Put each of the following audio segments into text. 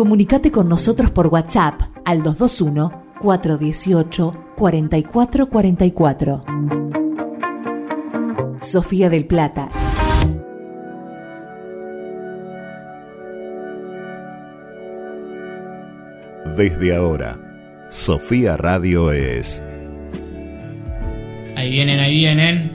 Comunicate con nosotros por WhatsApp al 221 418 4444. Sofía del Plata. Desde ahora, Sofía Radio es... Ahí vienen, ahí vienen.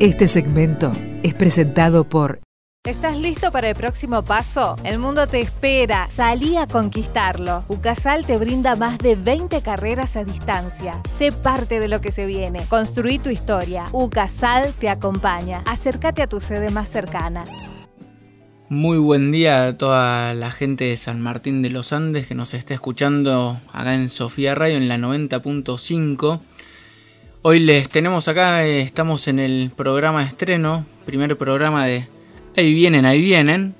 Este segmento es presentado por ¿Estás listo para el próximo paso? El mundo te espera. Salí a conquistarlo. UCASAL te brinda más de 20 carreras a distancia. Sé parte de lo que se viene. Construí tu historia. UCASAL te acompaña. Acércate a tu sede más cercana. Muy buen día a toda la gente de San Martín de los Andes que nos está escuchando acá en Sofía Radio en la 90.5. Hoy les tenemos acá, eh, estamos en el programa estreno, primer programa de Ahí vienen, ahí vienen.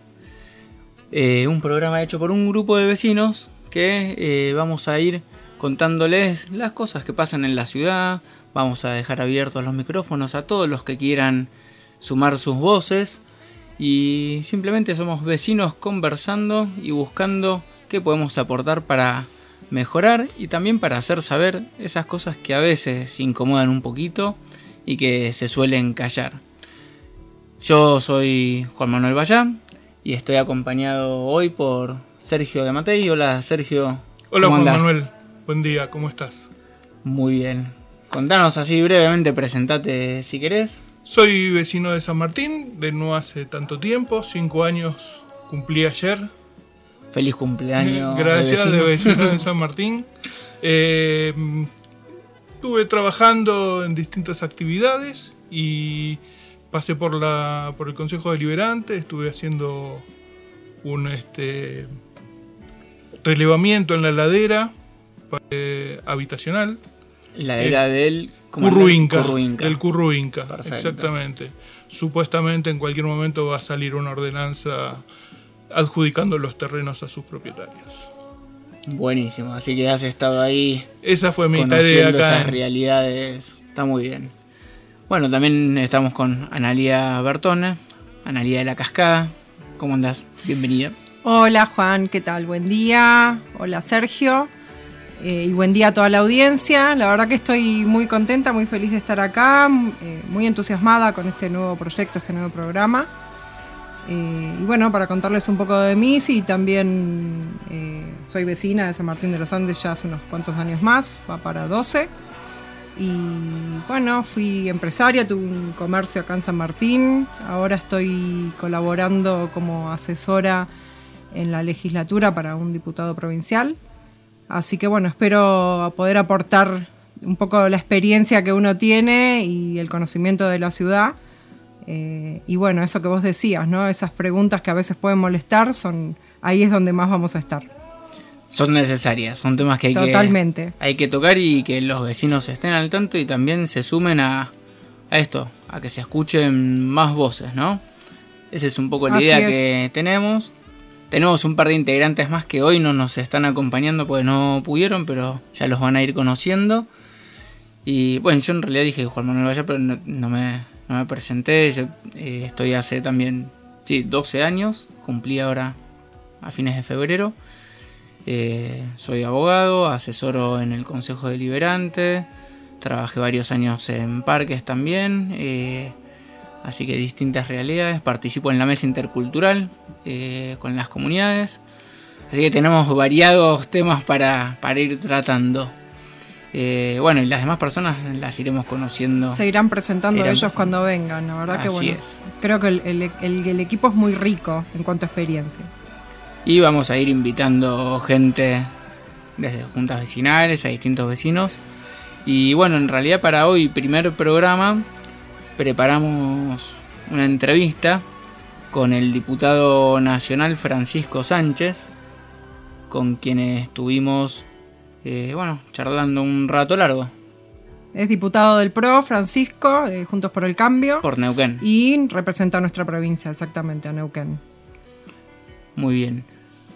Eh, un programa hecho por un grupo de vecinos que eh, vamos a ir contándoles las cosas que pasan en la ciudad. Vamos a dejar abiertos los micrófonos a todos los que quieran sumar sus voces. Y simplemente somos vecinos conversando y buscando qué podemos aportar para mejorar y también para hacer saber esas cosas que a veces incomodan un poquito y que se suelen callar. Yo soy Juan Manuel Bayán y estoy acompañado hoy por Sergio de Matei. Hola Sergio. Hola Juan Manuel, buen día, ¿cómo estás? Muy bien. Contanos así brevemente, presentate si querés. Soy vecino de San Martín, de no hace tanto tiempo, cinco años cumplí ayer. Feliz cumpleaños. Gracias, de vecino de, San Martín. Eh, estuve trabajando en distintas actividades y pasé por, la, por el Consejo Deliberante, estuve haciendo un este, relevamiento en la ladera eh, habitacional. La ladera eh, del Curruinca, Del Curruinca, exactamente. Supuestamente en cualquier momento va a salir una ordenanza adjudicando los terrenos a sus propietarios. Buenísimo, así que has estado ahí. Esa fue mi tarea acá. Esas realidades, está muy bien. Bueno, también estamos con Analia Bertone, Analia de la Cascada. ¿Cómo andás? Bienvenida. Hola Juan, ¿qué tal? Buen día. Hola Sergio. Eh, y buen día a toda la audiencia. La verdad que estoy muy contenta, muy feliz de estar acá, eh, muy entusiasmada con este nuevo proyecto, este nuevo programa. Eh, y bueno, para contarles un poco de mí, sí, también soy vecina de San Martín de los Andes ya hace unos cuantos años más, va para 12. Y bueno, fui empresaria, tuve un comercio acá en San Martín, ahora estoy colaborando como asesora en la legislatura para un diputado provincial. Así que bueno, espero poder aportar un poco la experiencia que uno tiene y el conocimiento de la ciudad. Eh, y bueno, eso que vos decías, ¿no? Esas preguntas que a veces pueden molestar, son ahí es donde más vamos a estar son necesarias, son temas que hay, Que, hay que tocar y que los vecinos estén al tanto y también se sumen a, esto, a que se escuchen más voces, ¿no? Esa es un poco la idea que tenemos. Tenemos un par de integrantes más que hoy no nos están acompañando porque no pudieron, pero ya los van a ir conociendo. Y bueno, yo en realidad dije Juan Manuel Valle, pero no, me, me, presenté. Yo eh, estoy hace también, sí, 12 años, cumplí ahora a fines de febrero. Eh, soy abogado, asesoro en el Consejo Deliberante, trabajé varios años en parques también, eh, así que distintas realidades, participo en la mesa intercultural eh, con las comunidades, así que tenemos variados temas para, ir tratando. bueno, y las demás personas las iremos conociendo. Se irán presentando ellos cuando vengan, la verdad que bueno. Creo que el equipo es muy rico en cuanto a experiencias. Y vamos a ir invitando gente desde juntas vecinales a distintos vecinos. Y bueno, en realidad para hoy, primer programa, preparamos una entrevista con el diputado nacional Francisco Sánchez, con quien estuvimos, eh, bueno, charlando un rato largo. Es diputado del PRO, Francisco, Juntos por el Cambio. Por Neuquén. Y representa a nuestra provincia, exactamente, a Neuquén. Muy bien.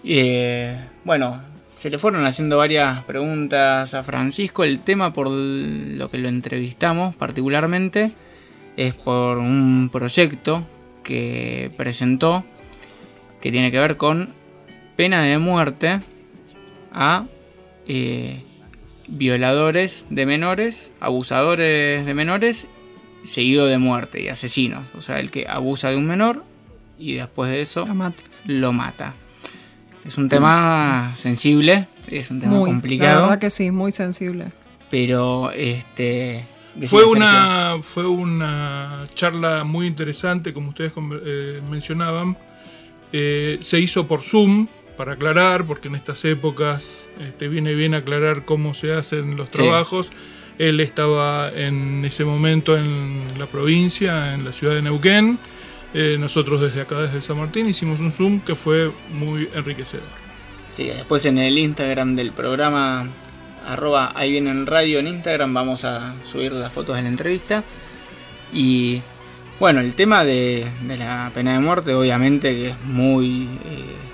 Eh, bueno, se le fueron haciendo varias preguntas a Francisco. El tema por lo que lo entrevistamos particularmente es por un proyecto que presentó que tiene que ver con pena de muerte a eh, violadores de menores, abusadores de menores, seguido de muerte y asesinos. O sea, el que abusa de un menor y después de eso lo mata. Es un tema sensible, es un tema complicado. La verdad que sí, muy sensible. Pero este fue una fue una charla muy interesante, como ustedes eh, mencionaban. Eh, se hizo por Zoom, para aclarar, porque en estas épocas este, viene bien aclarar cómo se hacen los trabajos. Él estaba en ese momento en la provincia, en la ciudad de Neuquén. Eh, nosotros desde acá, desde San Martín, hicimos un Zoom que fue muy enriquecedor. Sí, después en el Instagram del programa, arroba ahí viene el radio en Instagram, vamos a subir las fotos de la entrevista. Y bueno, el tema de, la pena de muerte, obviamente que es muy... Eh,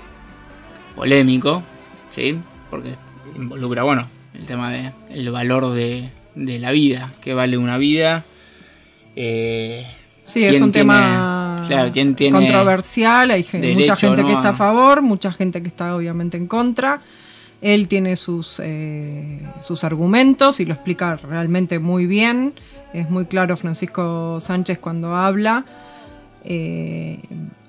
polémico, ¿sí? Porque involucra, bueno, el tema del el valor de, la vida, que vale una vida. Eh, sí, es un tema controversial, hay mucha gente que está a favor, mucha gente que está obviamente en contra. Él tiene sus, eh, sus argumentos y lo explica realmente muy bien. Es muy claro Francisco Sánchez cuando habla. Eh,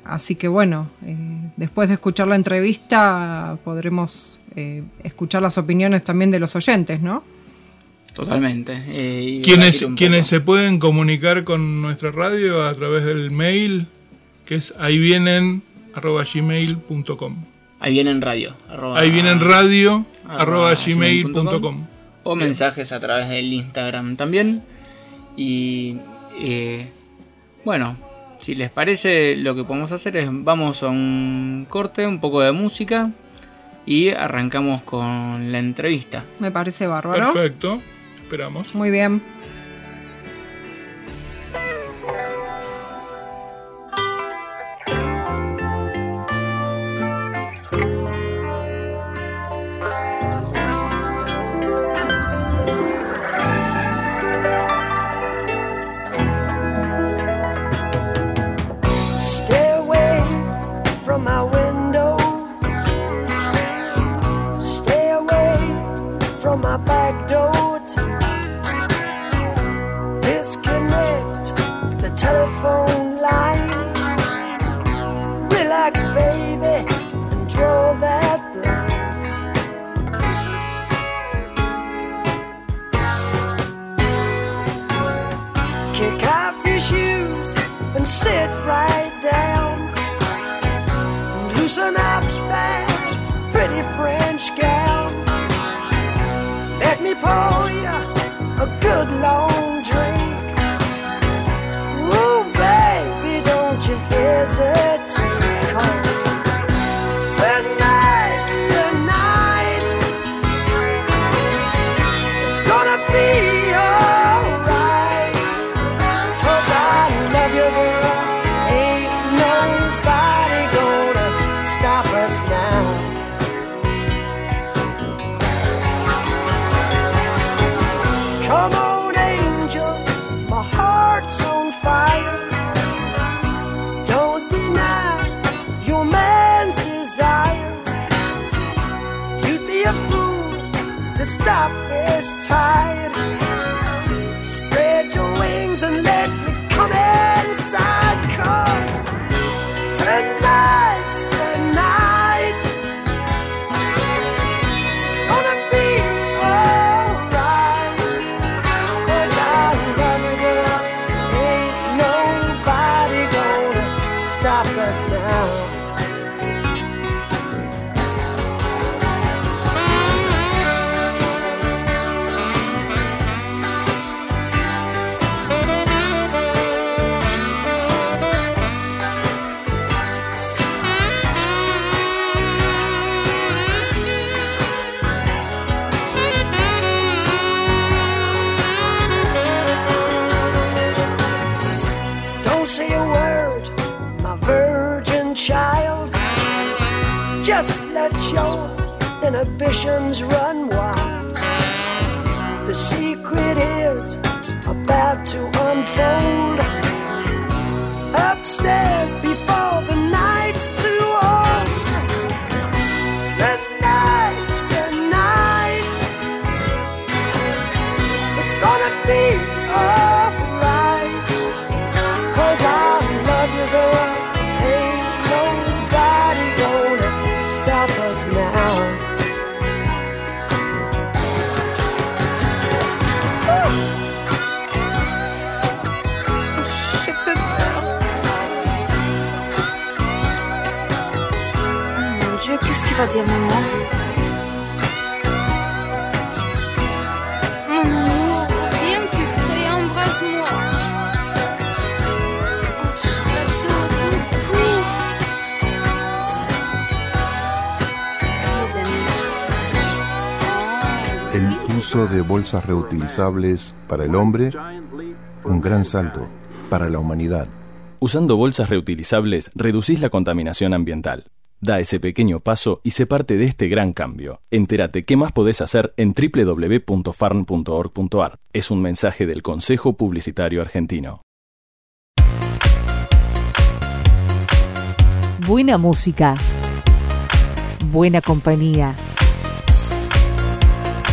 Así que bueno, eh, después de escuchar la entrevista podremos escuchar las opiniones también de los oyentes, ¿no? Totalmente. Eh, quienes quienes se pueden comunicar con nuestra radio a través del mail, que es ahí vienen gmail.com. Ahí vienen radio. ahí vienen radio gmail.com. O mensajes a través del Instagram también. Y bueno, si les parece, lo que podemos hacer es vamos a un corte, un poco de música y arrancamos con la entrevista. Me parece bárbaro. Perfecto, Muy bien. let your inhibitions run wild. The secret is about to unfold. Dire maman de bolsas reutilizables para el hombre, un gran salto para la humanidad. Usando bolsas reutilizables, reducís la contaminación ambiental. Da ese pequeño paso y sé parte de este gran cambio. Entérate qué más podés hacer en www.farn.org.ar. Es un mensaje del Consejo Publicitario Argentino. Buena música. Buena compañía.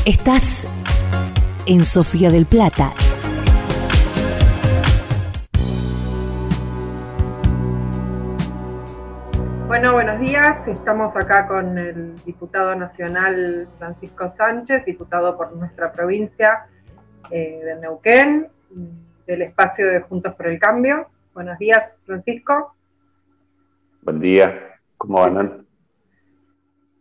Estás en Sofía del Plata. Bueno, buenos días. Estamos acá con el diputado nacional Francisco Sánchez, diputado por nuestra provincia eh, de Neuquén, del espacio de Juntos por el Cambio. Buenos días, Francisco. Buen día. ¿Cómo andan?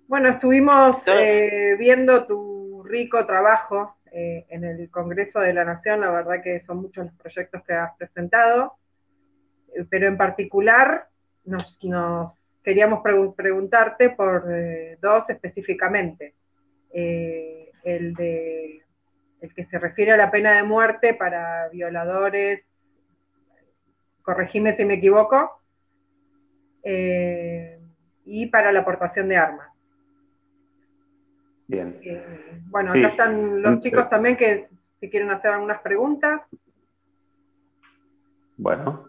Bueno, estuvimos eh, viendo tu rico trabajo eh, en el Congreso de la Nación, la verdad que son muchos los proyectos que has presentado, eh, pero en particular nos, queríamos preguntarte por eh, dos específicamente. el, de, el que se refiere a la pena de muerte para violadores, corregime si me equivoco, y para la aportación de armas. Bien. Eh, bueno, acá están los chicos también que si quieren hacer algunas preguntas. Bueno.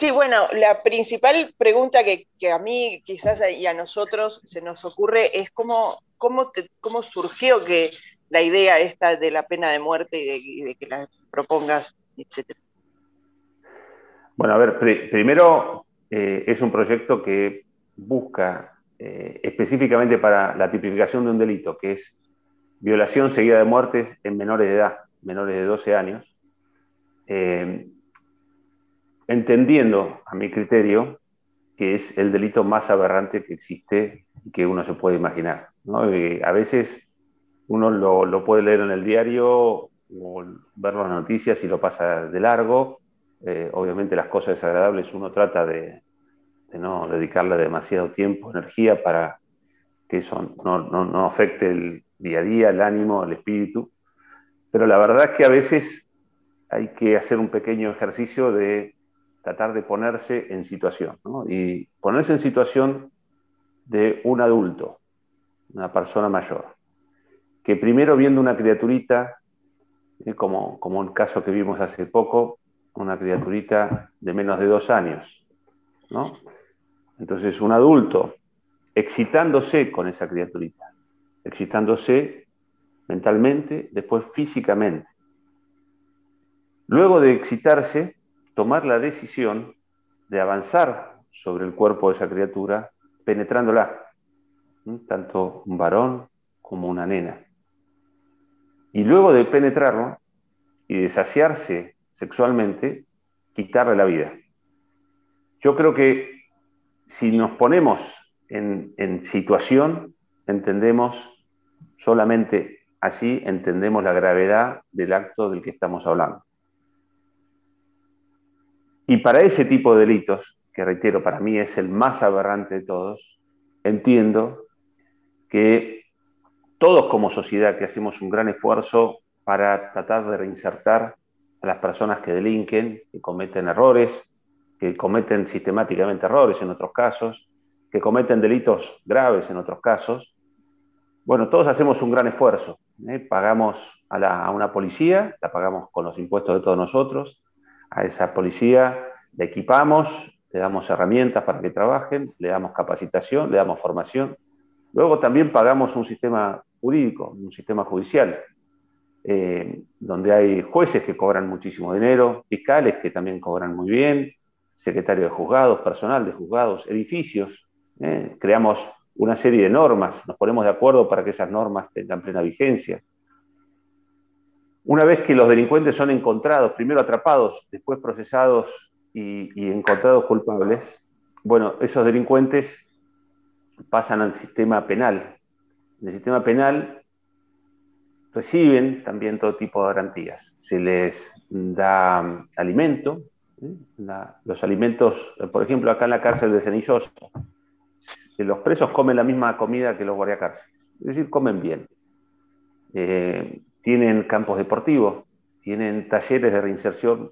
Sí, bueno, la principal pregunta que, a mí quizás y a nosotros se nos ocurre es cómo, cómo, cómo surgió que la idea esta de la pena de muerte y de, que la propongas, etcétera. Bueno, a ver, primero eh, es un proyecto que busca eh, específicamente para la tipificación de un delito, que es violación seguida de muertes en menores de edad, menores de 12 años, eh, entendiendo, a mi criterio, que es el delito más aberrante que existe y que uno se puede imaginar. a veces uno lo, puede leer en el diario o ver las noticias y lo pasa de largo. Eh, obviamente las cosas desagradables uno trata de, de no dedicarle demasiado tiempo, energía para que eso no, afecte el día a día, el ánimo, el espíritu. Pero la verdad es que a veces hay que hacer un pequeño ejercicio de tratar de ponerse en situación, y ponerse en situación de un adulto, una persona mayor, que primero viendo una criaturita, eh, como, como el caso que vimos hace poco, una criaturita de menos de dos años, ¿no? Entonces, un adulto excitándose con esa criaturita, excitándose mentalmente, después físicamente. Luego de excitarse, tomar la decisión de avanzar sobre el cuerpo de esa criatura, penetrándola, tanto un varón como una nena. Y luego de penetrarlo y de saciarse sexualmente, quitarle la vida. Yo creo que si nos ponemos en, situación, entendemos solamente así, entendemos la gravedad del acto del que estamos hablando. Y para ese tipo de delitos, que reitero, para mí es el más aberrante de todos, entiendo que todos como sociedad que hacemos un gran esfuerzo para tratar de reinsertar a las personas que delinquen, que cometen errores, que cometen sistemáticamente errores en otros casos, que cometen delitos graves en otros casos. Bueno, todos hacemos un gran esfuerzo. ¿eh? Pagamos a, una policía, la pagamos con los impuestos de todos nosotros, a esa policía le equipamos, le damos herramientas para que trabajen, le damos capacitación, le damos formación. Luego también pagamos un sistema jurídico, un sistema judicial, eh, donde hay jueces que cobran muchísimo dinero, fiscales que también cobran muy bien, secretario de juzgados, personal de juzgados, edificios. ¿eh? Creamos una serie de normas, nos ponemos de acuerdo para que esas normas tengan plena vigencia. Una vez que los delincuentes son encontrados, primero atrapados, después procesados y, encontrados culpables, bueno, esos delincuentes pasan al sistema penal. En el sistema penal reciben también todo tipo de garantías. Se les da mm, alimento, los alimentos, por ejemplo, acá en la cárcel de Cenillosa, los presos comen la misma comida que los guardiacárceles, es decir, comen bien. Eh, tienen campos deportivos, tienen talleres de reinserción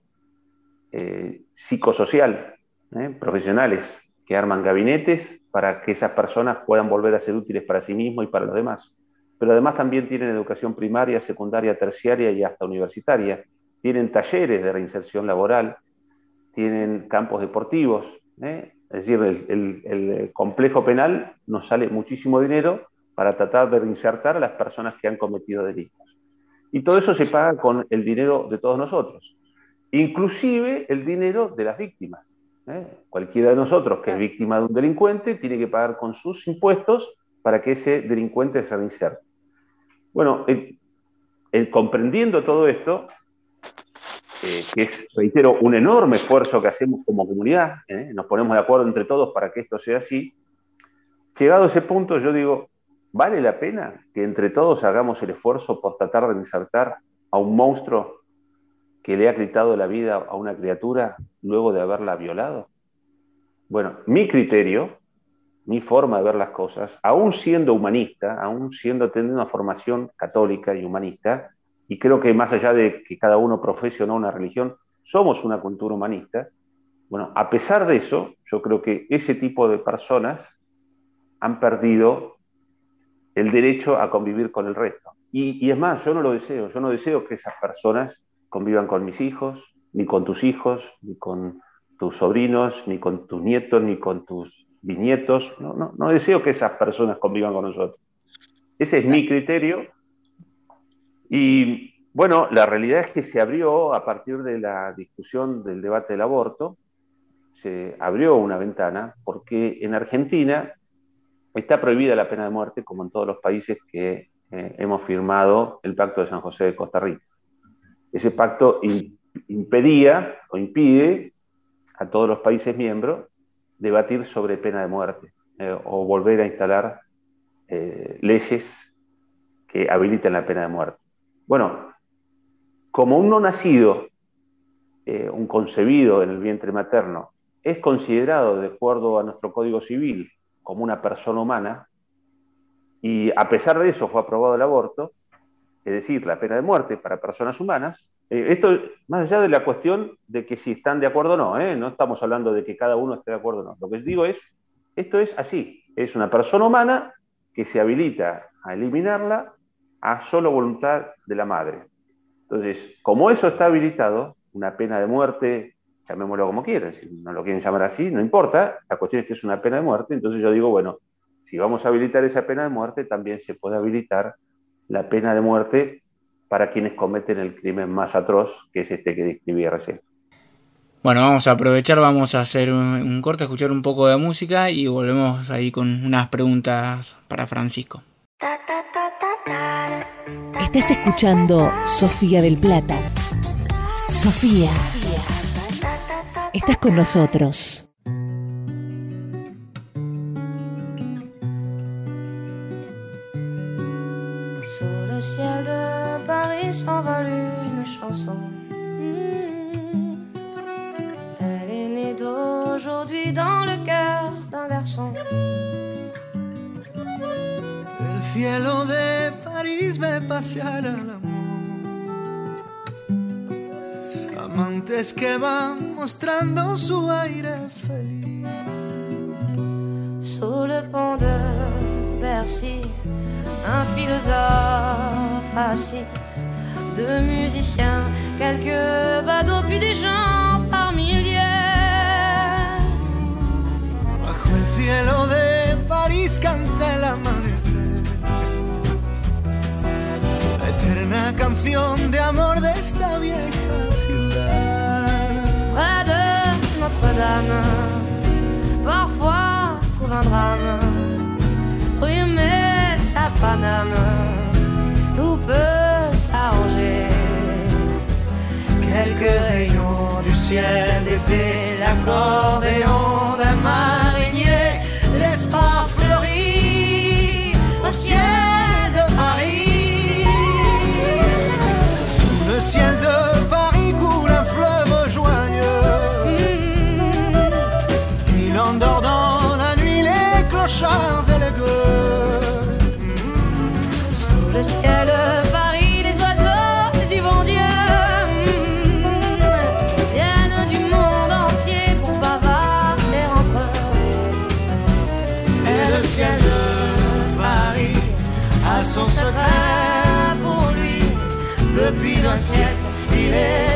eh, psicosocial, ¿eh? profesionales que arman gabinetes para que esas personas puedan volver a ser útiles para sí mismos y para los demás. Pero además también tienen educación primaria, secundaria, terciaria y hasta universitaria. Tienen talleres de reinserción laboral, tienen campos deportivos. ¿eh? Es decir, el, complejo penal nos sale muchísimo dinero para tratar de reinsertar a las personas que han cometido delitos. Y todo eso se paga con el dinero de todos nosotros, inclusive el dinero de las víctimas. ¿eh? Cualquiera de nosotros que es víctima de un delincuente tiene que pagar con sus impuestos para que ese delincuente se reinserte. Bueno, comprendiendo todo esto, eh, que es, reitero, un enorme esfuerzo que hacemos como comunidad, ¿eh? nos ponemos de acuerdo entre todos para que esto sea así, llegado a ese punto yo digo, ¿vale la pena que entre todos hagamos el esfuerzo por tratar de insertar a un monstruo que le ha quitado la vida a una criatura luego de haberla violado? Bueno, mi criterio, mi forma de ver las cosas, aún siendo humanista, aún siendo teniendo una formación católica y humanista, y creo que más allá de que cada uno profese o no una religión, somos una cultura humanista. Bueno, a pesar de eso, yo creo que ese tipo de personas han perdido el derecho a convivir con el resto. Y, es más, yo no lo deseo, yo no deseo que esas personas convivan con mis hijos, ni con tus hijos, ni con tus sobrinos, ni con tus nietos, ni con tus bisnietos. No, no, no deseo que esas personas convivan con nosotros. Ese es mi criterio y bueno, la realidad es que se abrió a partir de la discusión del debate del aborto, se abrió una ventana porque en Argentina está prohibida la pena de muerte como en todos los países que eh, hemos firmado el Pacto de San José de Costa Rica. Ese pacto impedía o impide a todos los países miembros debatir sobre pena de muerte eh, o volver a instalar eh, leyes que habiliten la pena de muerte. Bueno, como un no nacido, un concebido en el vientre materno, es considerado, de acuerdo a nuestro Código Civil, como una persona humana, y a pesar de eso fue aprobado el aborto, es decir, la pena de muerte para personas humanas, eh, esto más allá de la cuestión de que si están de acuerdo o no, ¿eh? no estamos hablando de que cada uno esté de acuerdo o no, lo que digo es, esto es así, es una persona humana que se habilita a eliminarla a solo voluntad de la madre. Entonces, como eso está habilitado, una pena de muerte, llamémoslo como quieran, si no lo quieren llamar así, no importa, la cuestión es que es una pena de muerte, entonces yo digo, bueno, si vamos a habilitar esa pena de muerte, también se puede habilitar la pena de muerte para quienes cometen el crimen más atroz, que es este que describí recién. Bueno, vamos a aprovechar, vamos a hacer un, un corte, escuchar un poco de música y volvemos ahí con unas preguntas para Francisco. Estás escuchando Sofía del Plata. Sofía. Estás con nosotros. Sur le ciel de Paris s'envole une chanson. Elle est née d'aujourd'hui dans le cœur d'un garçon. El cielo de París ve pasear al Que van mostrando su aire feliz. Sous le pont de Bercy, un philosophe assis, deux musiciens, quelques badauds, puis des gens par milliers. Bajo el cielo de París canta el amanecer Una canción de amor de esta vieja parfois couvre un drame. Rue sa Paname, tout peut s'arranger. Quelques rayons du ciel d'été, l'accordéon d'un marinier, depuis un siècle,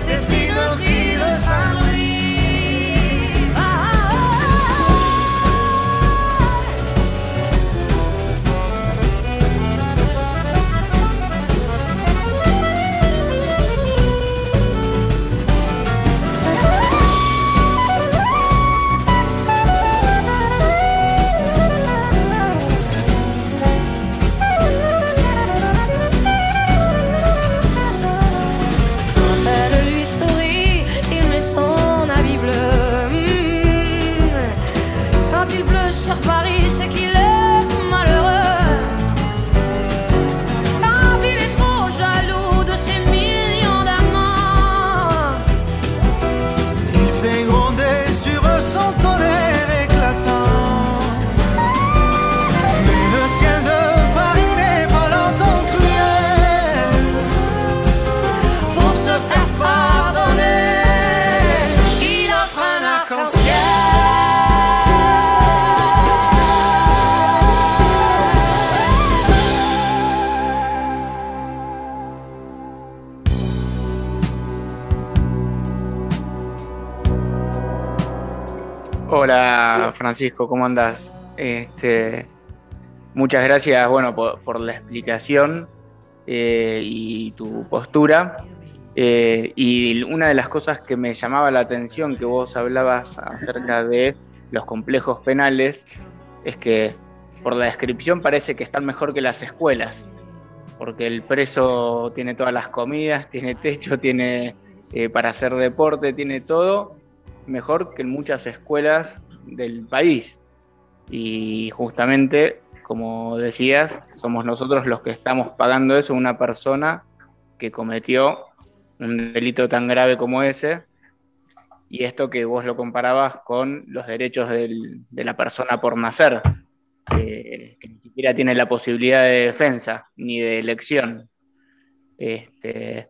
Francisco, ¿cómo andás? Este, muchas gracias, bueno, por, la explicación eh, y tu postura. Eh, y una de las cosas que me llamaba la atención que vos hablabas acerca de los complejos penales es que por la descripción parece que están mejor que las escuelas, porque el preso tiene todas las comidas, tiene techo, tiene eh, para hacer deporte, tiene todo, mejor que en muchas escuelas del país. Y justamente, como decías, somos nosotros los que estamos pagando eso una persona que cometió un delito tan grave como ese. Y esto que vos lo comparabas con los derechos de la persona por nacer, que ni siquiera tiene la posibilidad de defensa ni de elección. Este,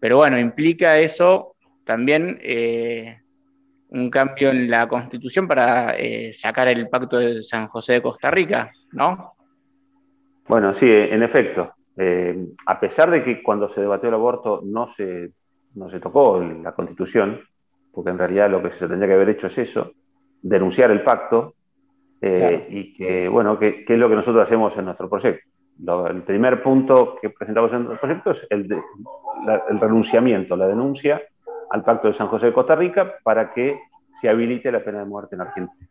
pero bueno, implica eso también eh, un cambio en la constitución para eh, sacar el pacto de San José de Costa Rica, ¿no? Bueno, sí, en efecto. Eh, a pesar de que cuando se debatió el aborto no se, no se tocó la constitución, porque en realidad lo que se tendría que haber hecho es eso, denunciar el pacto eh, y que, bueno, que, es lo que nosotros hacemos en nuestro proyecto. el primer punto que presentamos en nuestro proyecto es el, el renunciamiento, la denuncia al Pacto de San José de Costa Rica para que se habilite la pena de muerte en Argentina.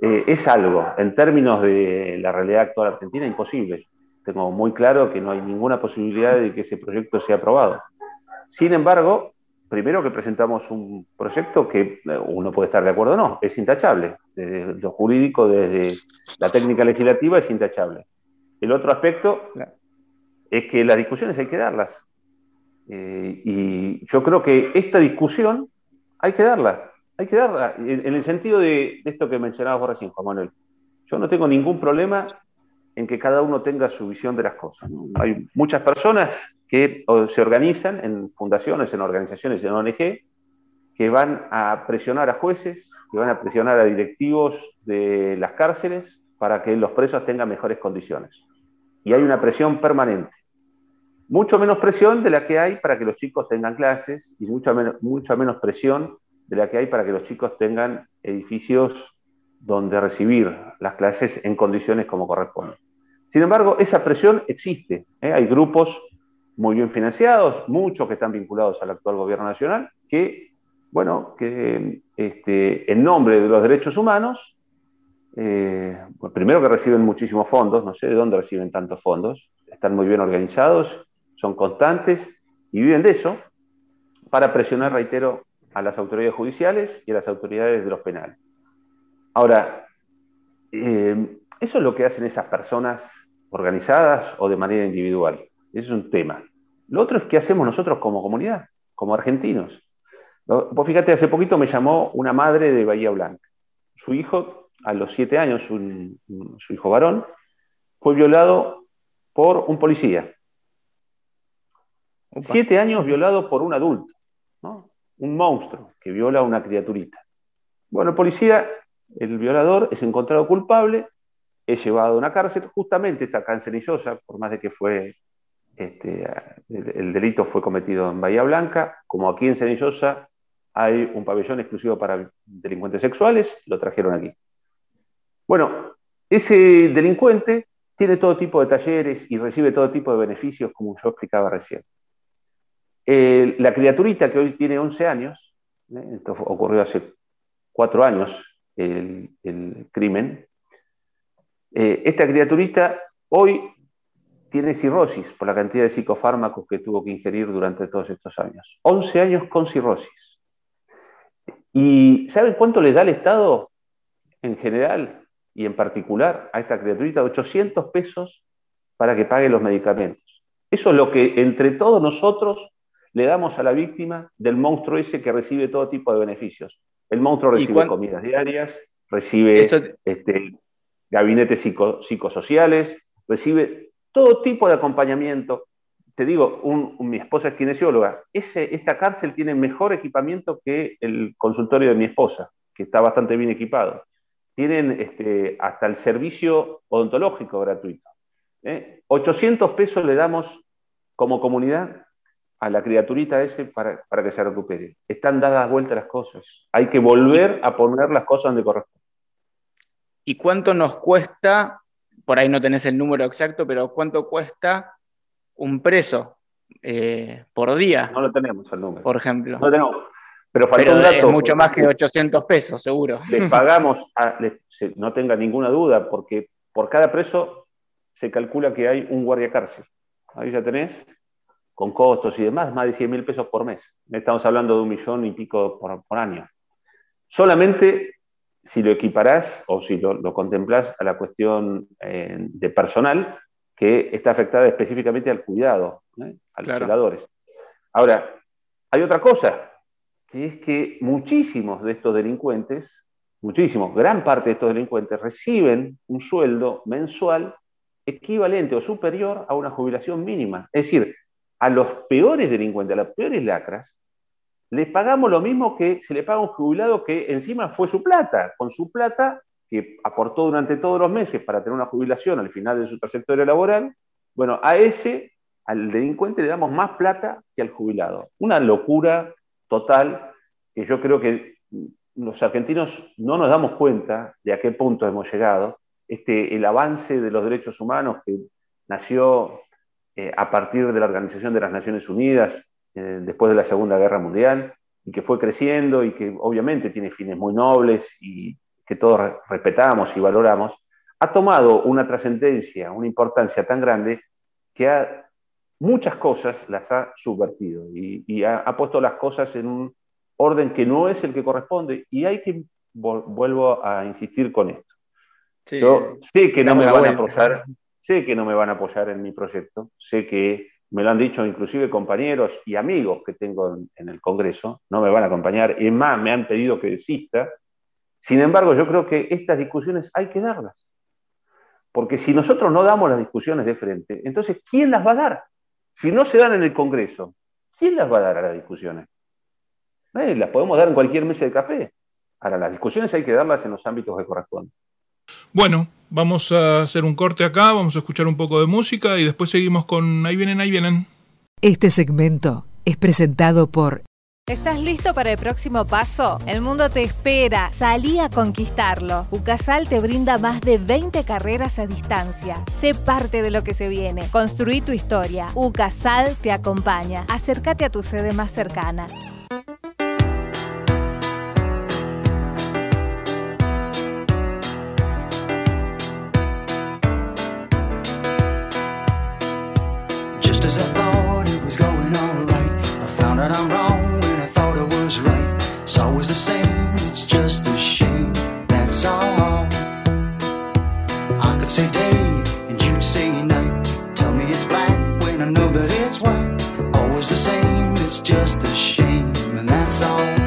Eh, es algo, en términos de la realidad actual argentina, imposible. Tengo muy claro que no hay ninguna posibilidad de que ese proyecto sea aprobado. Sin embargo, primero que presentamos un proyecto que eh, uno puede estar de acuerdo o no, es intachable. Desde lo jurídico, desde la técnica legislativa, es intachable. El otro aspecto es que las discusiones hay que darlas. Eh, y yo creo que esta discusión hay que darla, hay que darla, en, el sentido de, esto que mencionabas vos recién, Juan Manuel. Yo no tengo ningún problema en que cada uno tenga su visión de las cosas. Hay muchas personas que se organizan en fundaciones, en organizaciones, en ONG, que van a presionar a jueces, que van a presionar a directivos de las cárceles para que los presos tengan mejores condiciones. Y hay una presión permanente mucho menos presión de la que hay para que los chicos tengan clases y mucha menos, mucha menos presión de la que hay para que los chicos tengan edificios donde recibir las clases en condiciones como corresponde. Sin embargo, esa presión existe. ¿eh? Hay grupos muy bien financiados, muchos que están vinculados al actual gobierno nacional, que, bueno, que este, en nombre de los derechos humanos, eh, primero que reciben muchísimos fondos, no sé de dónde reciben tantos fondos, están muy bien organizados son constantes y viven de eso para presionar, reitero, a las autoridades judiciales y a las autoridades de los penales. Ahora, eh, eso es lo que hacen esas personas organizadas o de manera individual. Eso es un tema. Lo otro es qué hacemos nosotros como comunidad, como argentinos. Vos fíjate, hace poquito me llamó una madre de Bahía Blanca. Su hijo, a los siete años, su hijo varón, fue violado por un policía Siete años violado por un adulto, un monstruo que viola a una criaturita. Bueno, el policía, el violador, es encontrado culpable, es llevado a una cárcel, justamente acá en por más de que fue este, el, delito fue cometido en Bahía Blanca, como aquí en Cenillosa hay un pabellón exclusivo para delincuentes sexuales, lo trajeron aquí. Bueno, ese delincuente tiene todo tipo de talleres y recibe todo tipo de beneficios, como yo explicaba recién. La criaturita que hoy tiene 11 años, ¿eh? esto ocurrió hace cuatro años el, crimen, eh, esta criaturita hoy tiene cirrosis por la cantidad de psicofármacos que tuvo que ingerir durante todos estos años. 11 años con cirrosis. ¿Y saben cuánto le da el Estado en general y en particular a esta criaturita 800 pesos para que pague los medicamentos. Eso es lo que entre todos nosotros le damos a la víctima del monstruo ese que recibe todo tipo de beneficios. El monstruo recibe comidas diarias, recibe este, gabinetes psicosociales, recibe todo tipo de acompañamiento. Te digo, mi esposa es kinesióloga. Ese, esta cárcel tiene mejor equipamiento que el consultorio de mi esposa, que está bastante bien equipado tienen este, hasta el servicio odontológico gratuito. 800 ¿eh? pesos le damos como comunidad a la criaturita ese para, para, que se recupere. Están dadas vueltas las cosas. Hay que volver a poner las cosas donde corresponden. ¿Y cuánto nos cuesta, por ahí no tenés el número exacto, pero cuánto cuesta un preso eh, por día? No lo tenemos el número. Por ejemplo. No lo tenemos. Pero falta un dato. Es mucho más que 800 pesos, seguro. Les pagamos, no tenga ninguna duda, porque por cada preso se calcula que hay un guardia cárcel. Ahí ya tenés, con costos y demás, más de 100 mil pesos por mes. Estamos hablando de un millón y pico por, año. Solamente si lo equiparás o si lo, lo contemplás a la cuestión eh, de personal que está afectada específicamente al cuidado, ¿eh? a los cuidadores. Ahora, hay otra cosa, que es que muchísimos de estos delincuentes, muchísimos, gran parte de estos delincuentes reciben un sueldo mensual equivalente o superior a una jubilación mínima. Es decir, a los peores delincuentes, a las peores lacras, les pagamos lo mismo que se le paga a un jubilado que encima fue su plata, con su plata que aportó durante todos los meses para tener una jubilación al final de su trayectoria laboral, bueno, a ese, al delincuente le damos más plata que al jubilado. Una locura total que yo creo que los argentinos no nos damos cuenta de a qué punto hemos llegado. Este, el avance de los derechos humanos que nació eh, a partir de la Organización de las Naciones Unidas eh, después de la Segunda Guerra Mundial y que fue creciendo y que obviamente tiene fines muy nobles y que todos respetamos y valoramos, ha tomado una trascendencia, una importancia tan grande que ha muchas cosas las ha subvertido y, ha, puesto las cosas en un orden que no es el que corresponde y hay que, vuelvo a insistir con esto. Yo sé que no me van a apoyar, sé que no me van a apoyar en mi proyecto, sé que me lo han dicho inclusive compañeros y amigos que tengo en, el Congreso, no me van a acompañar, y más, me han pedido que desista. Sin embargo, yo creo que estas discusiones hay que darlas. Porque si nosotros no damos las discusiones de frente, entonces, ¿quién las va a dar? Si no se dan en el Congreso, ¿quién las va a dar a las discusiones? Las podemos dar en cualquier mesa de café. Ahora, las discusiones hay que darlas en los ámbitos que corresponden. Bueno, vamos a hacer un corte acá, vamos a escuchar un poco de música y después seguimos con Ahí vienen, ahí vienen. Este segmento es presentado por ¿Estás listo para el próximo paso? El mundo te espera. Salí a conquistarlo. UCASAL te brinda más de 20 carreras a distancia. Sé parte de lo que se viene. Construí tu historia. UCASAL te acompaña. Acércate a tu sede más cercana. I found out I'm wrong. always the same, it's just a shame, that's all. I could say day, and you'd say night. Tell me it's black when I know that it's white. Always the same, it's just a shame, and that's all.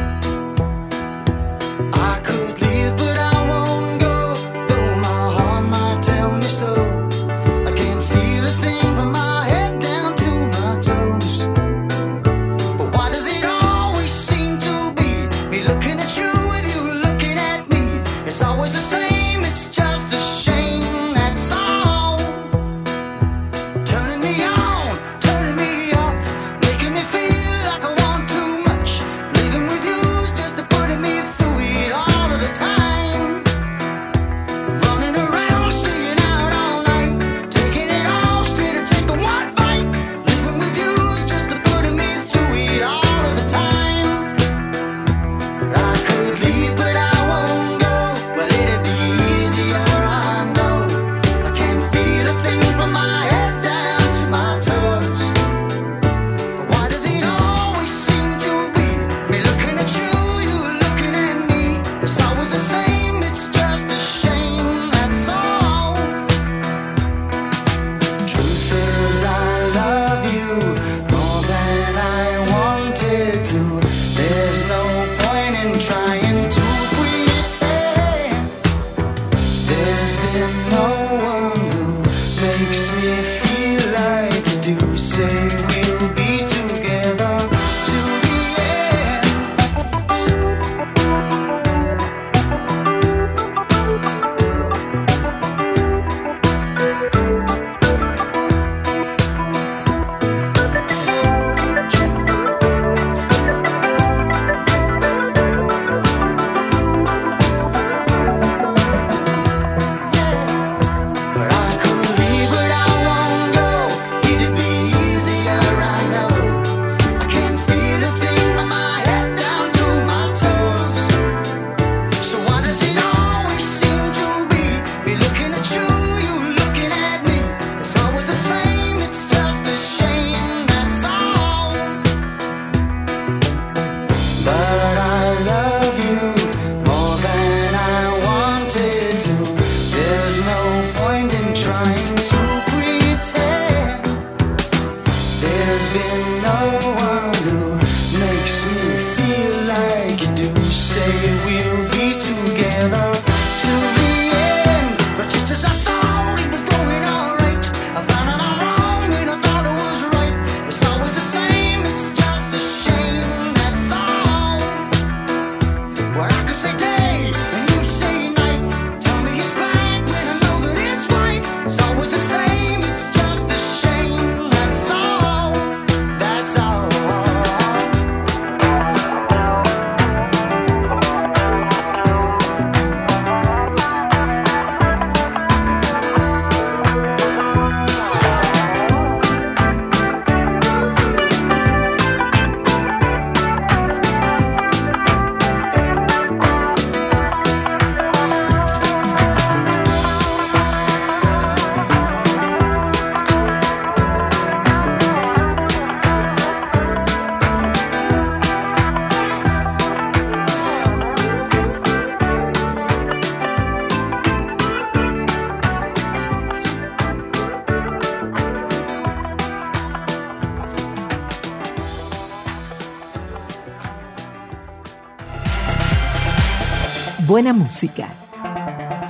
Buena música.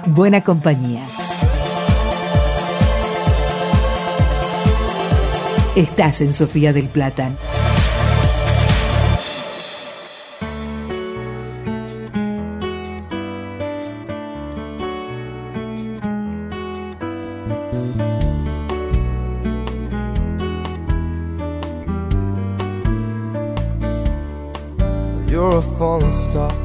Buena compañía. Estás en Sofía del star.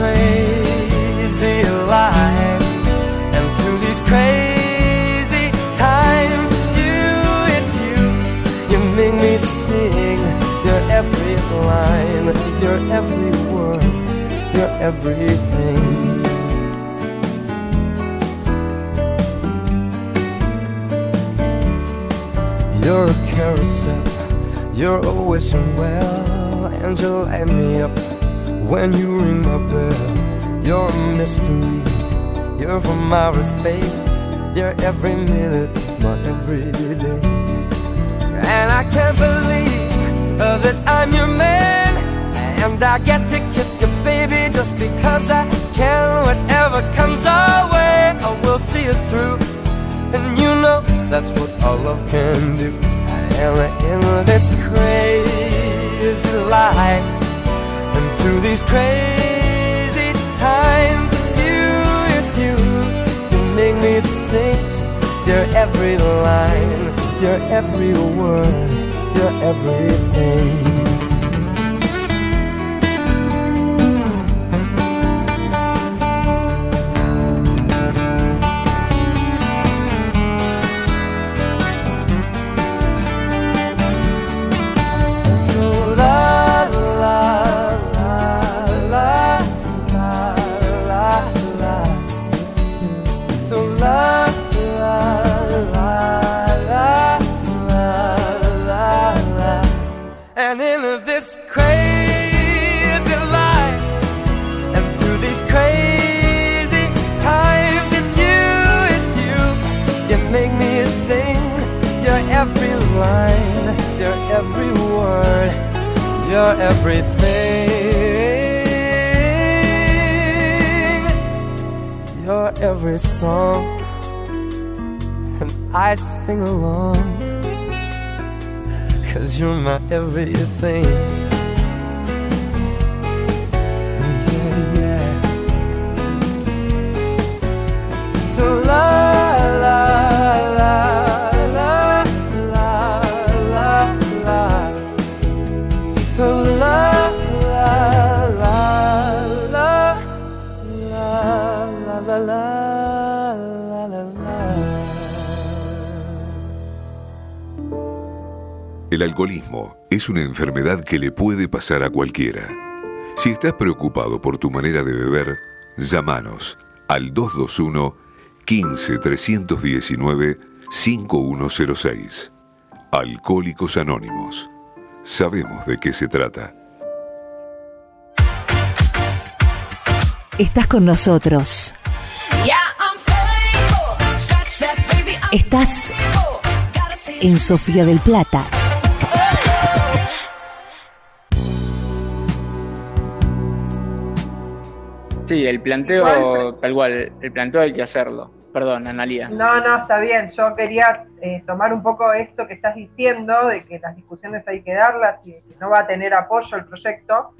Crazy life, and through these crazy times, it's you, it's you. You make me sing. Your every line, your every word, your everything. You're a carousel, you're a wishing well, and you light me up when you ring my bell. You're a mystery, you're from outer space, you're every minute of my everyday. And I can't believe uh, that I'm your man, and I get to kiss you, baby, just because I can. Whatever comes our way, I will see it through. And you know that's what all love can do. And in this crazy life, through these crazy times, it's you, it's you. You make me sing your every line, your every word, your everything. Your everything, your every song, and I sing along, cause you're my everything. El alcoholismo es una enfermedad que le puede pasar a cualquiera. Si estás preocupado por tu manera de beber, llámanos al 221 15 319 5106. Alcohólicos Anónimos. Sabemos de qué se trata. Estás con nosotros. Estás en Sofía del Plata. Sí, el planteo, tal cual, el planteo hay que hacerlo. Perdón, Analia. No, no, está bien. Yo quería eh, tomar un poco esto que estás diciendo, de que las discusiones hay que darlas y que no va a tener apoyo el proyecto,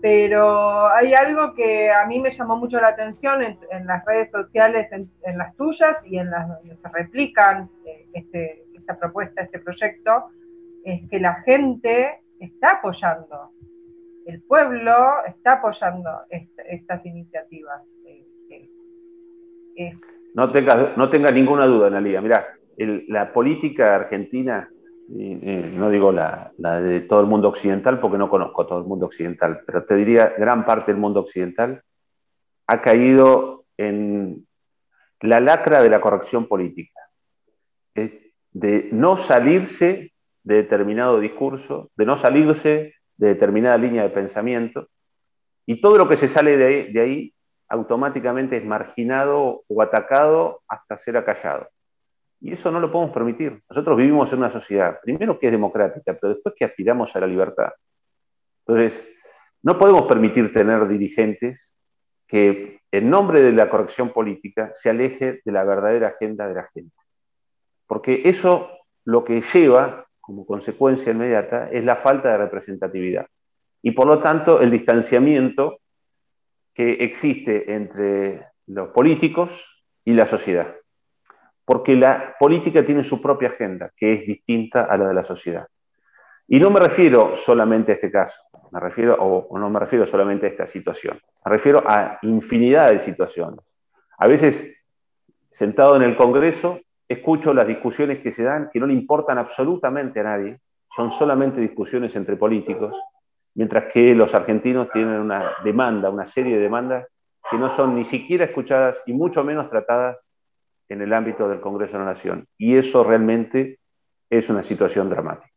pero hay algo que a mí me llamó mucho la atención en, las redes sociales, en, las tuyas y en las donde se replican eh, este, esta propuesta, este proyecto, es que la gente está apoyando, el pueblo está apoyando estas iniciativas. Eh, no tenga, no tenga ninguna duda, Analia. Mira, la política argentina, no digo la, de todo el mundo occidental porque no conozco todo el mundo occidental, pero te diría gran parte del mundo occidental ha caído en la lacra de la corrección política, de no salirse de determinado discurso, de no salirse de determinada línea de pensamiento, y todo lo que se sale de ahí automáticamente es marginado o atacado hasta ser acallado. Y eso no lo podemos permitir. Nosotros vivimos en una sociedad, primero que es democrática, pero después que aspiramos a la libertad. Entonces, no podemos permitir tener dirigentes que en nombre de la corrección política se aleje de la verdadera agenda de la gente. Porque eso lo que lleva como consecuencia inmediata es la falta de representatividad. Y por lo tanto, el distanciamiento que existe entre los políticos y la sociedad. Porque la política tiene su propia agenda, que es distinta a la de la sociedad. Y no me refiero solamente a este caso, me refiero, o, no me refiero solamente a esta situación, me refiero a infinidad de situaciones. A veces, sentado en el Congreso, escucho las discusiones que se dan, que no le importan absolutamente a nadie, son solamente discusiones entre políticos, mientras que los argentinos tienen una demanda, una serie de demandas que no son ni siquiera escuchadas y mucho menos tratadas en el ámbito del Congreso de la Nación. Y eso realmente es una situación dramática.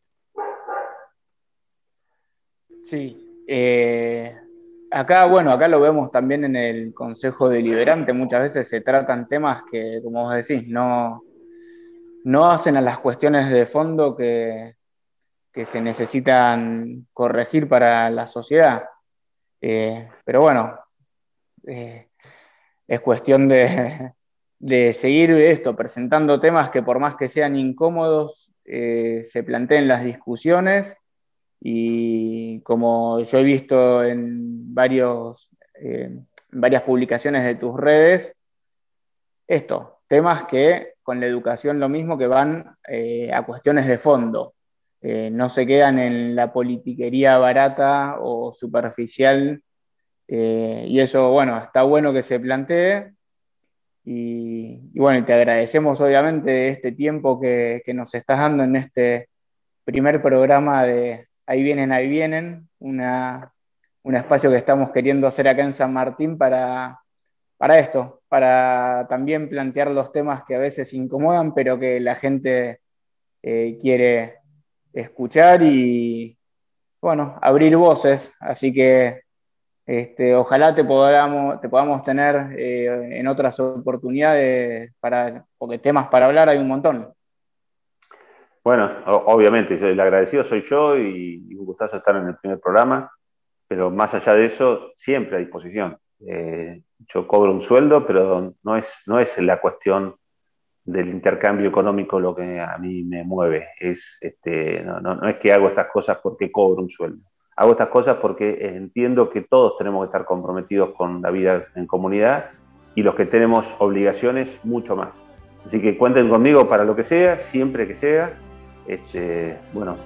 Sí. Eh, acá, bueno, acá lo vemos también en el Consejo Deliberante. Muchas veces se tratan temas que, como vos decís, no, no hacen a las cuestiones de fondo que, que se necesitan corregir para la sociedad. Eh, pero bueno, eh, es cuestión de, seguir esto, presentando temas que por más que sean incómodos, eh, se planteen las discusiones y como yo he visto en varios, varias publicaciones de tus redes, esto, temas que con la educación lo mismo que van a cuestiones de fondo. Eh, no se quedan en la politiquería barata o superficial. Eh, y eso, bueno, está bueno que se plantee. Y, bueno, te agradecemos obviamente este tiempo que, nos estás dando en este primer programa de Ahí vienen, ahí vienen, un espacio que estamos queriendo hacer acá en San Martín para, para esto, para también plantear los temas que a veces incomodan, pero que la gente eh, quiere, escuchar y, bueno, abrir voces. Así que este, ojalá te podamos, te podamos tener eh, en otras oportunidades, para, porque temas para hablar hay un montón. Bueno, obviamente, el agradecido soy yo y, un gustazo estar en el primer programa, pero más allá de eso, siempre a disposición. Eh, yo cobro un sueldo, pero no es, no es la cuestión del intercambio económico lo que a mí me mueve. Es, este, no, no, es que hago estas cosas porque cobro un sueldo. Hago estas cosas porque entiendo que todos tenemos que estar comprometidos con la vida en comunidad y los que tenemos obligaciones mucho más. Así que cuenten conmigo para lo que sea, siempre que sea. Este, bueno,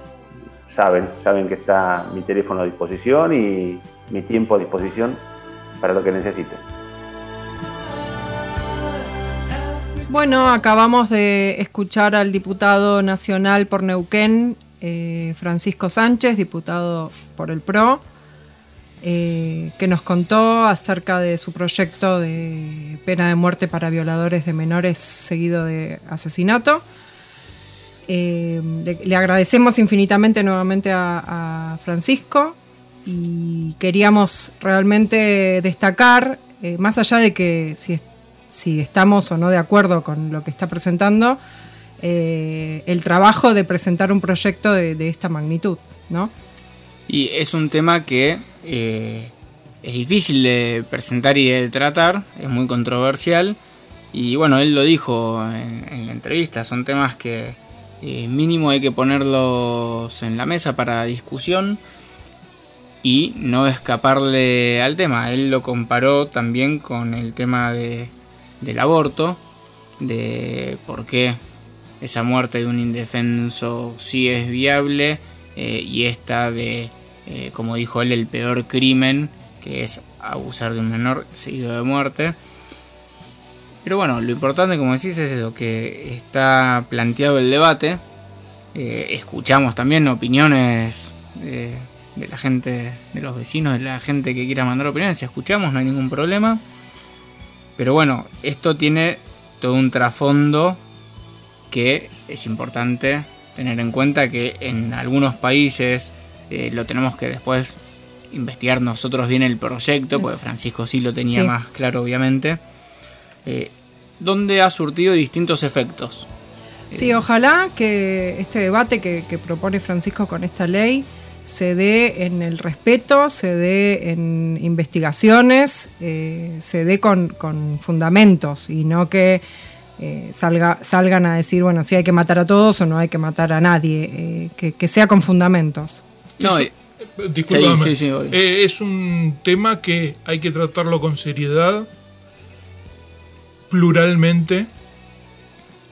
saben, saben que está mi teléfono a disposición y mi tiempo a disposición para lo que necesiten. Bueno, acabamos de escuchar al diputado nacional por Neuquén, eh, Francisco Sánchez, diputado por el PRO, eh, que nos contó acerca de su proyecto de pena de muerte para violadores de menores seguido de asesinato. Eh, le, agradecemos infinitamente nuevamente a, Francisco y queríamos realmente destacar, más allá de que si si estamos o no de acuerdo con lo que está presentando, eh, el trabajo de presentar un proyecto de, esta magnitud, ¿no? Y es un tema que eh, es difícil de presentar y de tratar, es muy controversial. Y bueno, él lo dijo en, la entrevista, son temas que eh, mínimo hay que ponerlos en la mesa para discusión y no escaparle al tema. Él lo comparó también con el tema de del aborto, de por qué esa muerte de un indefenso sí es viable eh, y esta de, eh, como dijo él, el peor crimen, que es abusar de un menor seguido de muerte. Pero bueno, lo importante, como decís, es eso, que está planteado el debate. Eh, escuchamos también opiniones de la gente, de los vecinos, de la gente que quiera mandar opiniones. Si escuchamos, no hay ningún problema. Pero bueno, esto tiene todo un trasfondo que es importante tener en cuenta que en algunos países eh, lo tenemos que después investigar nosotros bien el proyecto, porque Francisco sí lo tenía más claro obviamente, eh, donde ha surtido distintos efectos. Sí, ojalá que este debate que propone Francisco con esta ley se dé en el respeto, se dé en investigaciones, eh, se dé con, fundamentos y no que eh, salga, salgan a decir, bueno, si hay que matar a todos o no hay que matar a nadie, eh, que, sea con fundamentos. No, disculpame, es un tema que hay que tratarlo con seriedad, pluralmente,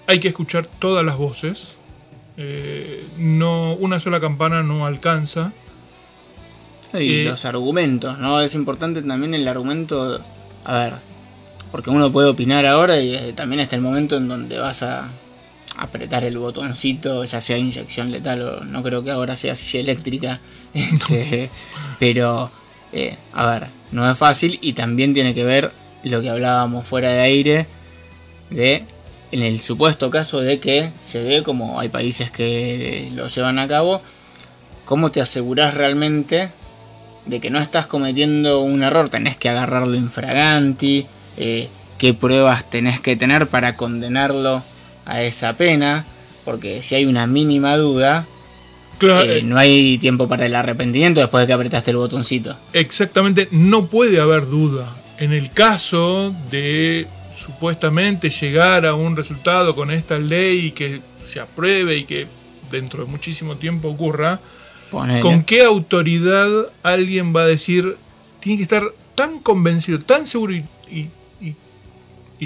hay que escuchar todas las voces eh, no, una sola campana no alcanza. Y eh, los argumentos, ¿no? Es importante también el argumento. A ver, porque uno puede opinar ahora y eh, también está el momento en donde vas a apretar el botoncito, ya sea inyección letal o no creo que ahora sea silla eléctrica. Este, pero, a ver, no es fácil y también tiene que ver lo que hablábamos fuera de aire de en el supuesto caso de que se dé, como hay países que lo llevan a cabo, ¿cómo te aseguras realmente de que no estás cometiendo un error? Tenés que agarrarlo infraganti, eh, qué pruebas tenés que tener para condenarlo a esa pena, porque si hay una mínima duda, eh, no hay tiempo para el arrepentimiento después de que apretaste el botoncito. Exactamente, no puede haber duda. En el caso de supuestamente llegar a un resultado con esta ley y que se apruebe y que dentro de muchísimo tiempo ocurra, ¿con qué autoridad alguien va a decir, tiene que estar tan convencido, tan seguro y,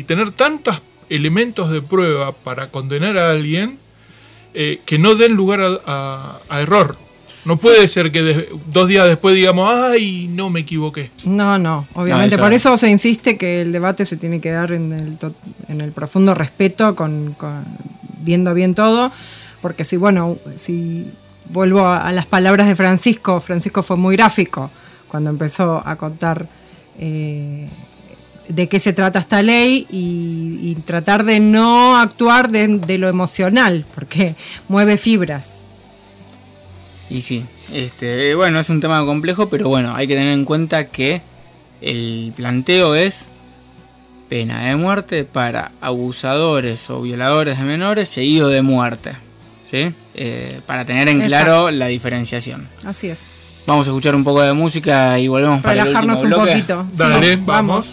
tener tantos elementos de prueba para condenar a alguien eh, que no den lugar a error? No puede ser que dos días después digamos, ay, no me equivoqué. No, no, obviamente. por eso se insiste que el debate se tiene que dar en el, en el profundo respeto, con, viendo bien todo, porque si, bueno, si vuelvo a, las palabras de Francisco, Francisco fue muy gráfico cuando empezó a contar eh, de qué se trata esta ley y, tratar de no actuar de lo emocional, porque mueve fibras. Y sí, este, bueno, es un tema complejo, pero bueno, hay que tener en cuenta que el planteo es pena de muerte para abusadores o violadores de menores seguido de muerte. ¿sí? Eh, para tener en claro la diferenciación. Así es. Vamos a escuchar un poco de música y volvemos para relajarnos el un poquito. Dale, vamos.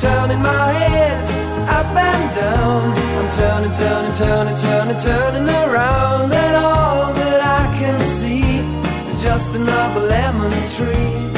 Turning my head up and down. I'm turning, turning, turning, turning, turning around, and all that I can see is just another lemon tree.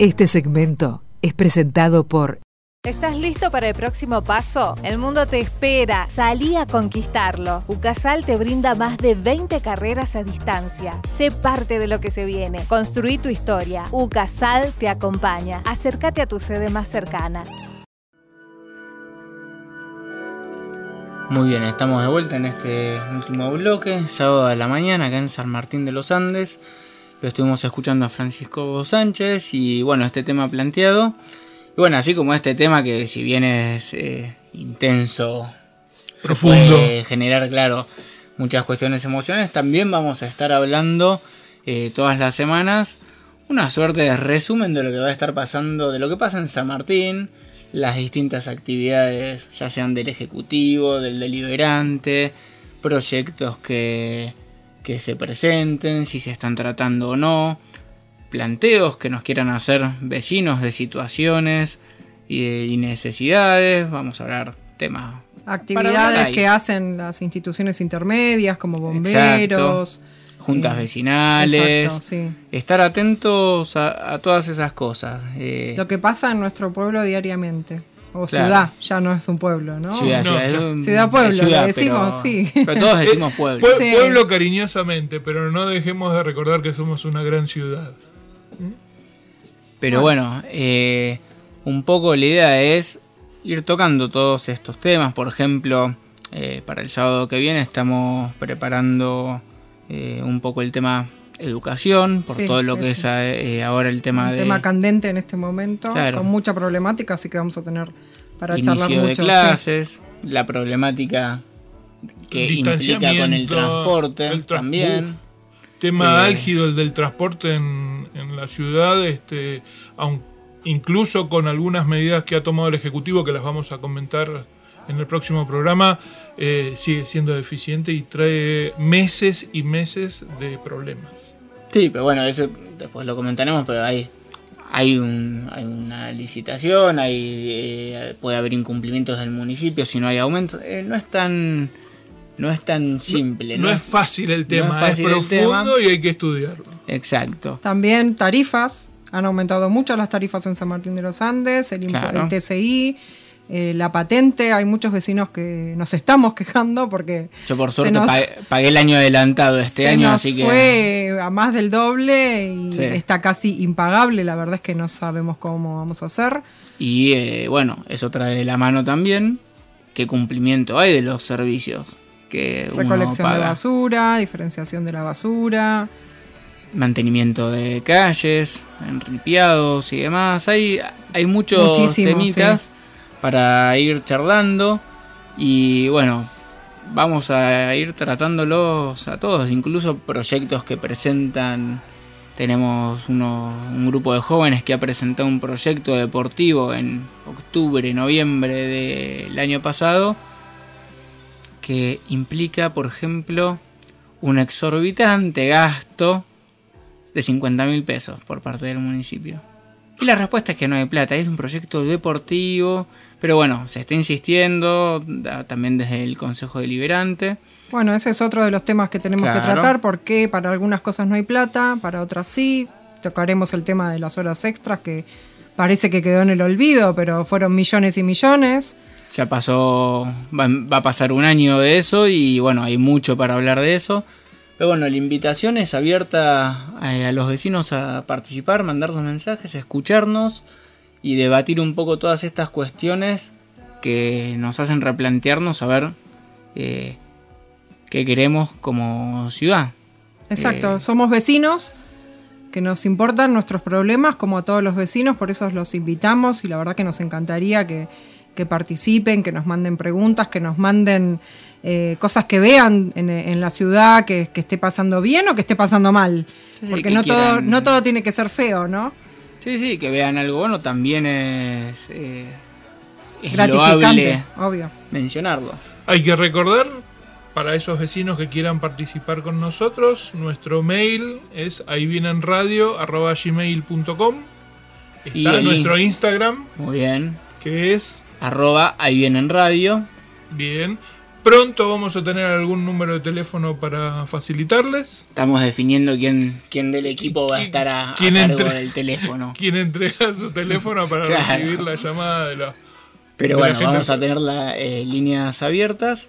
Este segmento es presentado por ¿Estás listo para el próximo paso? El mundo te espera. Salí a conquistarlo. UCASAL te brinda más de 20 carreras a distancia. Sé parte de lo que se viene. Construí tu historia. UCASAL te acompaña. Acércate a tu sede más cercana. Muy bien, estamos de vuelta en este último bloque, sábado de la mañana, acá en San Martín de los Andes. Lo estuvimos escuchando a Francisco Sánchez y bueno, este tema planteado. Y bueno, así como este tema que si bien es eh, intenso, Profundo. puede generar, claro, muchas cuestiones emocionales, también vamos a estar hablando eh, todas las semanas una suerte de resumen de lo que va a estar pasando, de lo que pasa en San Martín, las distintas actividades, ya sean del Ejecutivo, del Deliberante, proyectos que, que se presenten, si se están tratando o no, planteos que nos quieran hacer vecinos de situaciones y, y necesidades, vamos a hablar temas. Actividades que hacen las instituciones intermedias como bomberos. juntas eh, vecinales, exacto, sí. estar atentos a, a todas esas cosas. eh, Lo que pasa en nuestro pueblo diariamente. O Claro. ciudad, ya no es un pueblo, ¿no? Ciudad, No, ciudad, un- pueblo, ciudad, le decimos, pero- sí. Pero todos decimos pueblo. Pue- Sí. Pueblo cariñosamente, pero no dejemos de recordar que somos una gran ciudad. Pero bueno, eh, un poco la idea es ir tocando todos estos temas. Por ejemplo, eh, para el sábado que viene estamos preparando eh, un poco el tema educación, por todo lo que es eh, ahora el tema Un de... tema candente en este momento, con mucha problemática, así que vamos a tener para Inicio charlar mucho. de clases, la problemática que implica con el transporte también. tema Eh, álgido el del transporte en, en la ciudad, este, aun- incluso con algunas medidas que ha tomado el Ejecutivo, que las vamos a comentar en el próximo programa, eh, sigue siendo deficiente y trae meses y meses de problemas. Sí, pero bueno, eso después lo comentaremos, pero hay, hay, un, hay una licitación, hay, eh, puede haber incumplimientos del municipio si no hay aumento. Eh, no es tan no es tan simple. No, es fácil el no tema, es, fácil profundo tema. y hay que estudiarlo. Exacto. También tarifas, han aumentado mucho las tarifas en San Martín de los Andes, el, Claro. el TCI, eh, la patente, hay muchos vecinos que nos estamos quejando porque Yo por suerte nos- pagué, el año adelantado este se año, nos así que... fue a más del doble y Sí. está casi impagable, la verdad es que no sabemos cómo vamos a hacer. Y eh, bueno, eso trae de la mano también qué cumplimiento hay de los servicios que uno Recolección de paga. basura, diferenciación de la basura. mantenimiento de calles, enripiados y demás. Hay, hay muchos Muchísimo, temitas sí. Para ir charlando y bueno, vamos a ir tratándolos a todos, incluso proyectos que presentan. Tenemos un grupo de jóvenes que ha presentado un proyecto deportivo en octubre, noviembre del año pasado que implica, por ejemplo, un exorbitante gasto de 50 mil pesos por parte del municipio. Y la respuesta es que no hay plata, es un proyecto deportivo, pero bueno, se está insistiendo también desde el Consejo Deliberante. Bueno, ese es otro de los temas que tenemos que tratar, porque para algunas cosas no hay plata, para otras sí. Tocaremos el tema de las horas extras, que parece que quedó en el olvido, pero fueron millones y millones. Ya pasó, va, va a pasar un año de eso y bueno, hay mucho para hablar de eso. Pero bueno, la invitación es abierta a, a los vecinos a participar, mandar sus mensajes, escucharnos y debatir un poco todas estas cuestiones que nos hacen replantearnos a ver eh, qué queremos como ciudad. Exacto, Eh, somos vecinos que nos importan nuestros problemas, como a todos los vecinos, por eso los invitamos y la verdad que nos encantaría que, que participen, que nos manden preguntas, que nos manden eh, cosas que vean en, en la ciudad, que, que esté pasando bien o que esté pasando mal. Sí, Porque que no, todo, no todo tiene que ser feo, ¿no? Sí, sí, que vean algo bueno también es, eh, es Gratificante, obvio. mencionarlo. Hay que recordar, para esos vecinos que quieran participar con nosotros, nuestro mail es ahí vienen radio gmail.com. Y Está nuestro in- Instagram, Muy bien. que es Arroba ahí viene en radio. bien. Pronto vamos a tener algún número de teléfono para facilitarles. Estamos definiendo quién, quién del equipo va a estar a, a quién cargo entre- del teléfono. Quien entrega su teléfono para Claro. recibir la llamada de la. Pero de la bueno, gente. vamos a tener las líneas abiertas.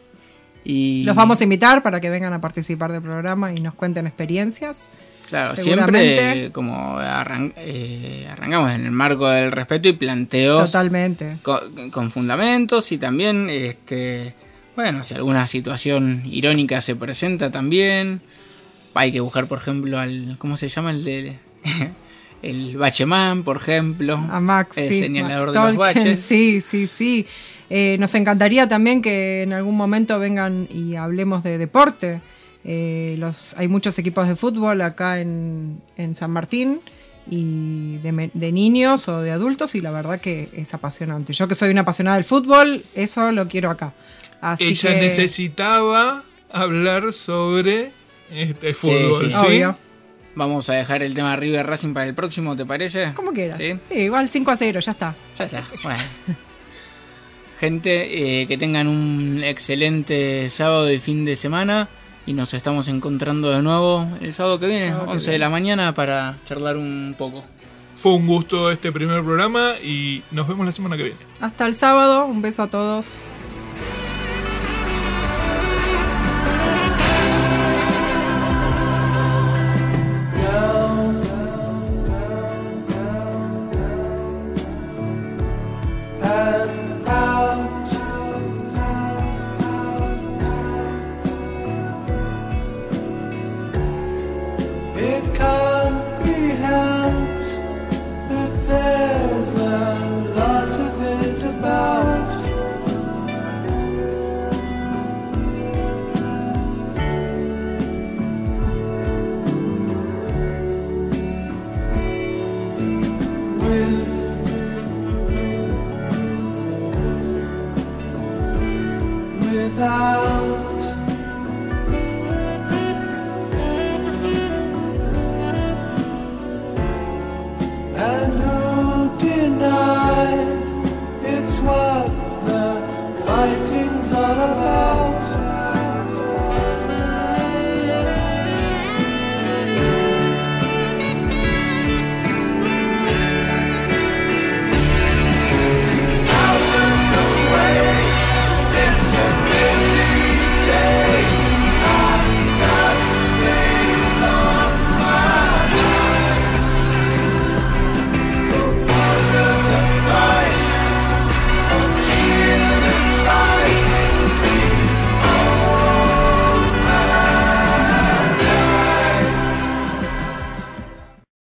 Y Los vamos a invitar para que vengan a participar del programa y nos cuenten experiencias. Claro, siempre como arran- eh, arrancamos en el marco del respeto y planteos Totalmente. con, con fundamentos y también, este, bueno, si alguna situación irónica se presenta también, hay que buscar, por ejemplo, al, ¿cómo se llama? El de, el Bacheman, por ejemplo, A Max, el sí, señalador Max de los baches. Sí, sí, sí. Eh, nos encantaría también que en algún momento vengan y hablemos de deporte. Eh, los, hay muchos equipos de fútbol acá en, en San Martín y de, niños o de adultos y la verdad que es apasionante. Yo que soy una apasionada del fútbol, eso lo quiero acá. Así Ella que, necesitaba hablar sobre este fútbol, sí. ¿sí? Obvio. Vamos a dejar el tema River Racing para el próximo, ¿te parece? Como quieras. Sí. Sí, igual 5 a 0, ya está. Ya está. Bueno. Gente, eh, que tengan un excelente sábado y fin de semana. Y nos estamos encontrando de nuevo el sábado que viene, Sábado que 11 de la mañana, para charlar un poco. Fue un gusto este primer programa y nos vemos la semana que viene. Hasta el sábado, un beso a todos.